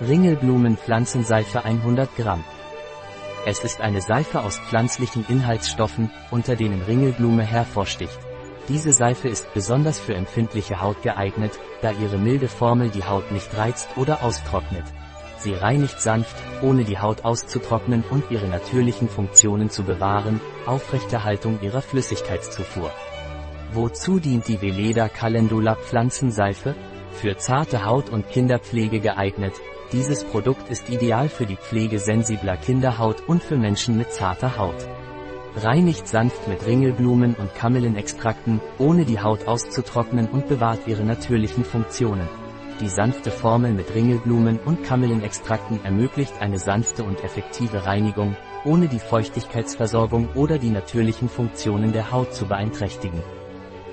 Ringelblumen-Pflanzenseife 100 Gramm. Es ist eine Seife aus pflanzlichen Inhaltsstoffen, unter denen Ringelblume hervorsticht. Diese Seife ist besonders für empfindliche Haut geeignet, da ihre milde Formel die Haut nicht reizt oder austrocknet. Sie reinigt sanft, ohne die Haut auszutrocknen und ihre natürlichen Funktionen zu bewahren, Aufrechterhaltung ihrer Flüssigkeitszufuhr. Wozu dient die Veleda Calendula Pflanzenseife? Für zarte Haut und Kinderpflege geeignet. Dieses Produkt ist ideal für die Pflege sensibler Kinderhaut und für Menschen mit zarter Haut. Reinigt sanft mit Ringelblumen und Kamillenextrakten, ohne die Haut auszutrocknen und bewahrt ihre natürlichen Funktionen. Die sanfte Formel mit Ringelblumen und Kamillenextrakten ermöglicht eine sanfte und effektive Reinigung, ohne die Feuchtigkeitsversorgung oder die natürlichen Funktionen der Haut zu beeinträchtigen.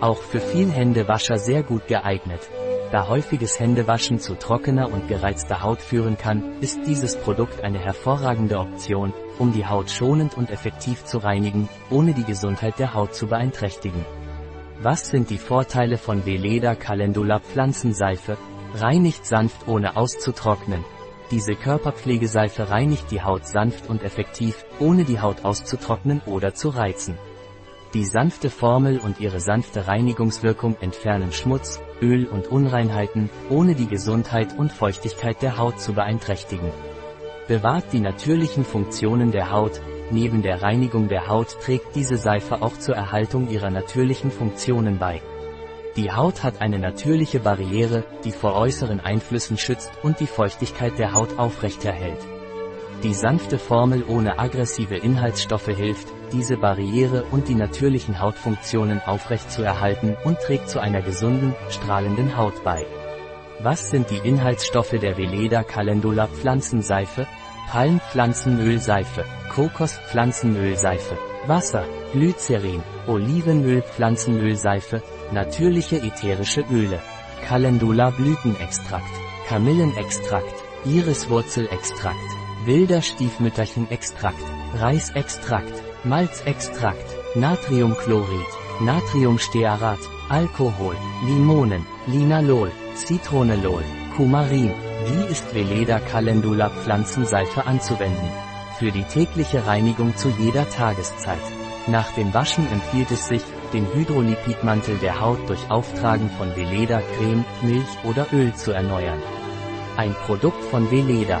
Auch für viel Händewascher sehr gut geeignet. Da häufiges Händewaschen zu trockener und gereizter Haut führen kann, ist dieses Produkt eine hervorragende Option, um die Haut schonend und effektiv zu reinigen, ohne die Gesundheit der Haut zu beeinträchtigen. Was sind die Vorteile von Veleda Calendula Pflanzenseife? Reinigt sanft ohne auszutrocknen. Diese Körperpflegeseife reinigt die Haut sanft und effektiv, ohne die Haut auszutrocknen oder zu reizen. Die sanfte Formel und ihre sanfte Reinigungswirkung entfernen Schmutz, Öl und Unreinheiten, ohne die Gesundheit und Feuchtigkeit der Haut zu beeinträchtigen. Bewahrt die natürlichen Funktionen der Haut, neben der Reinigung der Haut trägt diese Seife auch zur Erhaltung ihrer natürlichen Funktionen bei. Die Haut hat eine natürliche Barriere, die vor äußeren Einflüssen schützt und die Feuchtigkeit der Haut aufrechterhält. Die sanfte Formel ohne aggressive Inhaltsstoffe hilft, diese Barriere und die natürlichen Hautfunktionen aufrechtzuerhalten und trägt zu einer gesunden, strahlenden Haut bei. Was sind die Inhaltsstoffe der Veleda Calendula Pflanzenseife? Palmpflanzenölseife, Kokospflanzenölseife, Wasser, Glycerin, Olivenöl Pflanzenölseife, natürliche ätherische Öle, Calendula Blütenextrakt, Kamillenextrakt, Iriswurzelextrakt, wilder Stiefmütterchenextrakt, Reisextrakt, Malzextrakt, Natriumchlorid, Natriumstearat, Alkohol, Limonen, Linalol, Zitronelol, Kumarin. Wie ist Veleda Calendula Pflanzenseife anzuwenden? Für die tägliche Reinigung zu jeder Tageszeit. Nach dem Waschen empfiehlt es sich, den Hydrolipidmantel der Haut durch Auftragen von Veleda Creme, Milch oder Öl zu erneuern. Ein Produkt von Veleda,